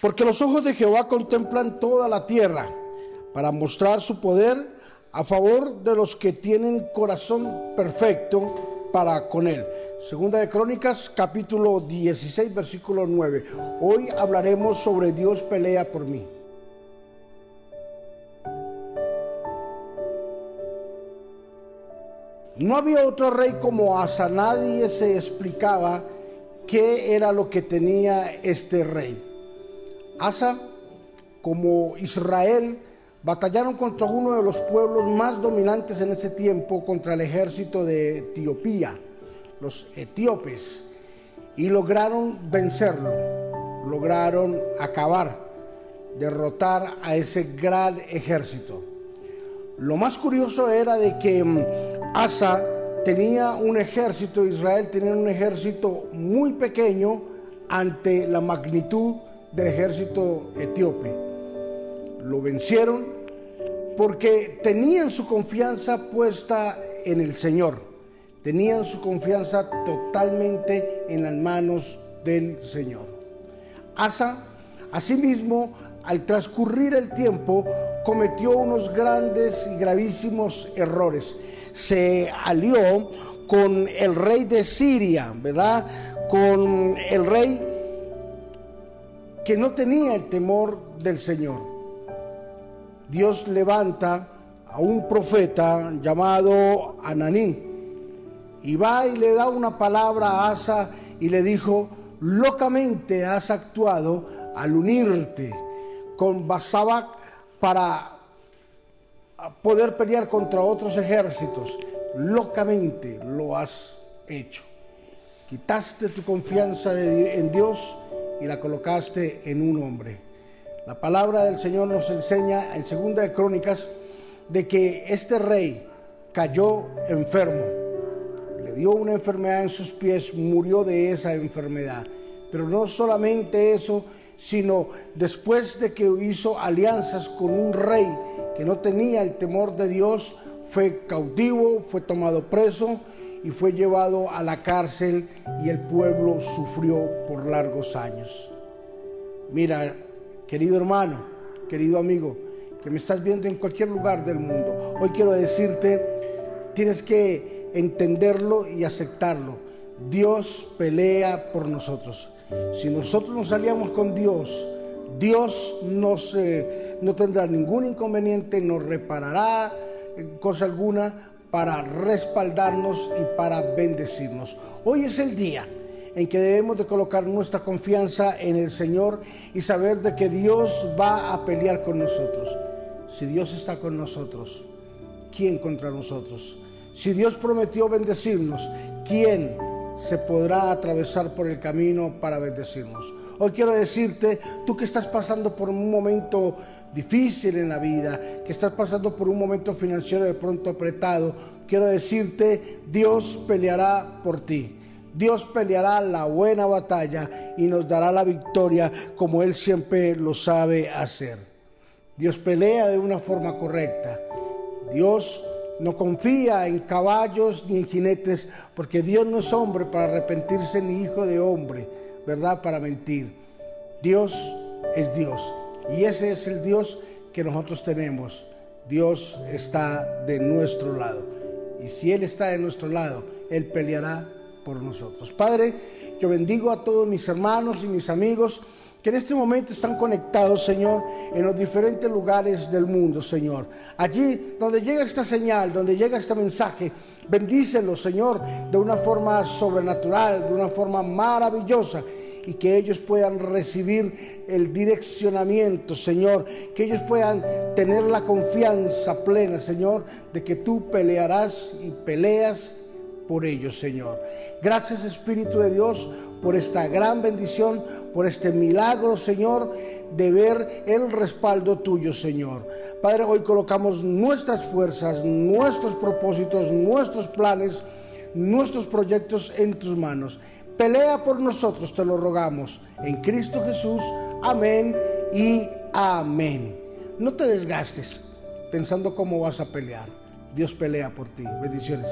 Porque los ojos de Jehová contemplan toda la tierra para mostrar su poder a favor de los que tienen corazón perfecto para con él. Segunda de Crónicas, capítulo 16, versículo 9. Hoy hablaremos sobre Dios pelea por mí. No había otro rey como Asa, nadie se explicaba qué era lo que tenía este rey. Asa, como Israel, batallaron contra uno de los pueblos más dominantes en ese tiempo, contra el ejército de Etiopía, los etíopes, y lograron vencerlo, lograron acabar, derrotar a ese gran ejército. Lo más curioso era de que mm, Asa tenía un ejército, Israel tenía un ejército muy pequeño ante la magnitud del ejército etíope. Lo vencieron porque tenían su confianza puesta en el Señor. Tenían su confianza totalmente en las manos del Señor. Asa, asimismo, al transcurrir el tiempo, cometió unos grandes y gravísimos errores. Se alió con el rey de Siria, ¿verdad? Con el rey que no tenía el temor del Señor. Dios levanta a un profeta llamado Ananí y va y le da una palabra a Asa y le dijo, locamente has actuado al unirte con Basabac para poder pelear contra otros ejércitos. Locamente lo has hecho. Quitaste tu confianza en Dios y la colocaste en un hombre. La palabra del Señor nos enseña en Segunda de Crónicas de que este rey cayó enfermo, le dio una enfermedad en sus pies, murió de esa enfermedad. Pero no solamente eso, sino después de que hizo alianzas con un rey que no tenía el temor de Dios, fue cautivo, fue tomado preso y fue llevado a la cárcel y el pueblo sufrió por largos años. Mira, querido hermano, querido amigo, que me estás viendo en cualquier lugar del mundo, hoy quiero decirte, tienes que entenderlo y aceptarlo. Dios pelea por nosotros. Si nosotros nos salíamos con Dios, Dios no tendrá ningún inconveniente, nos reparará cosa alguna para respaldarnos y para bendecirnos. Hoy es el día en que debemos de colocar nuestra confianza en el Señor y saber de que Dios va a pelear con nosotros. Si Dios está con nosotros, ¿quién contra nosotros? Si Dios prometió bendecirnos, ¿quién se podrá atravesar por el camino para bendecirnos? Hoy quiero decirte, tú que estás pasando por un momento difícil en la vida, que estás pasando por un momento financiero de pronto apretado, quiero decirte, Dios peleará por ti. Dios peleará la buena batalla y nos dará la victoria como Él siempre lo sabe hacer. Dios pelea de una forma correcta. Dios no confía en caballos ni en jinetes, porque Dios no es hombre para arrepentirse ni hijo de hombre, ¿verdad? Para mentir. Dios es Dios. Y ese es el Dios que nosotros tenemos. Dios está de nuestro lado. Y si Él está de nuestro lado, Él peleará por nosotros. Padre, yo bendigo a todos mis hermanos y mis amigos que en este momento están conectados, Señor, en los diferentes lugares del mundo, Señor. Allí donde llega esta señal, donde llega este mensaje, bendícelo, Señor, de una forma sobrenatural, de una forma maravillosa y que ellos puedan recibir el direccionamiento, Señor, que ellos puedan tener la confianza plena, Señor, de que tú pelearás y peleas por ellos, Señor. Gracias Espíritu de Dios por esta gran bendición, por este milagro, Señor, de ver el respaldo tuyo, Señor. Padre, hoy colocamos nuestras fuerzas, nuestros propósitos, nuestros planes, nuestros proyectos en tus manos. Pelea por nosotros, te lo rogamos. En Cristo Jesús. Amén y amén. No te desgastes pensando cómo vas a pelear. Dios pelea por ti. Bendiciones.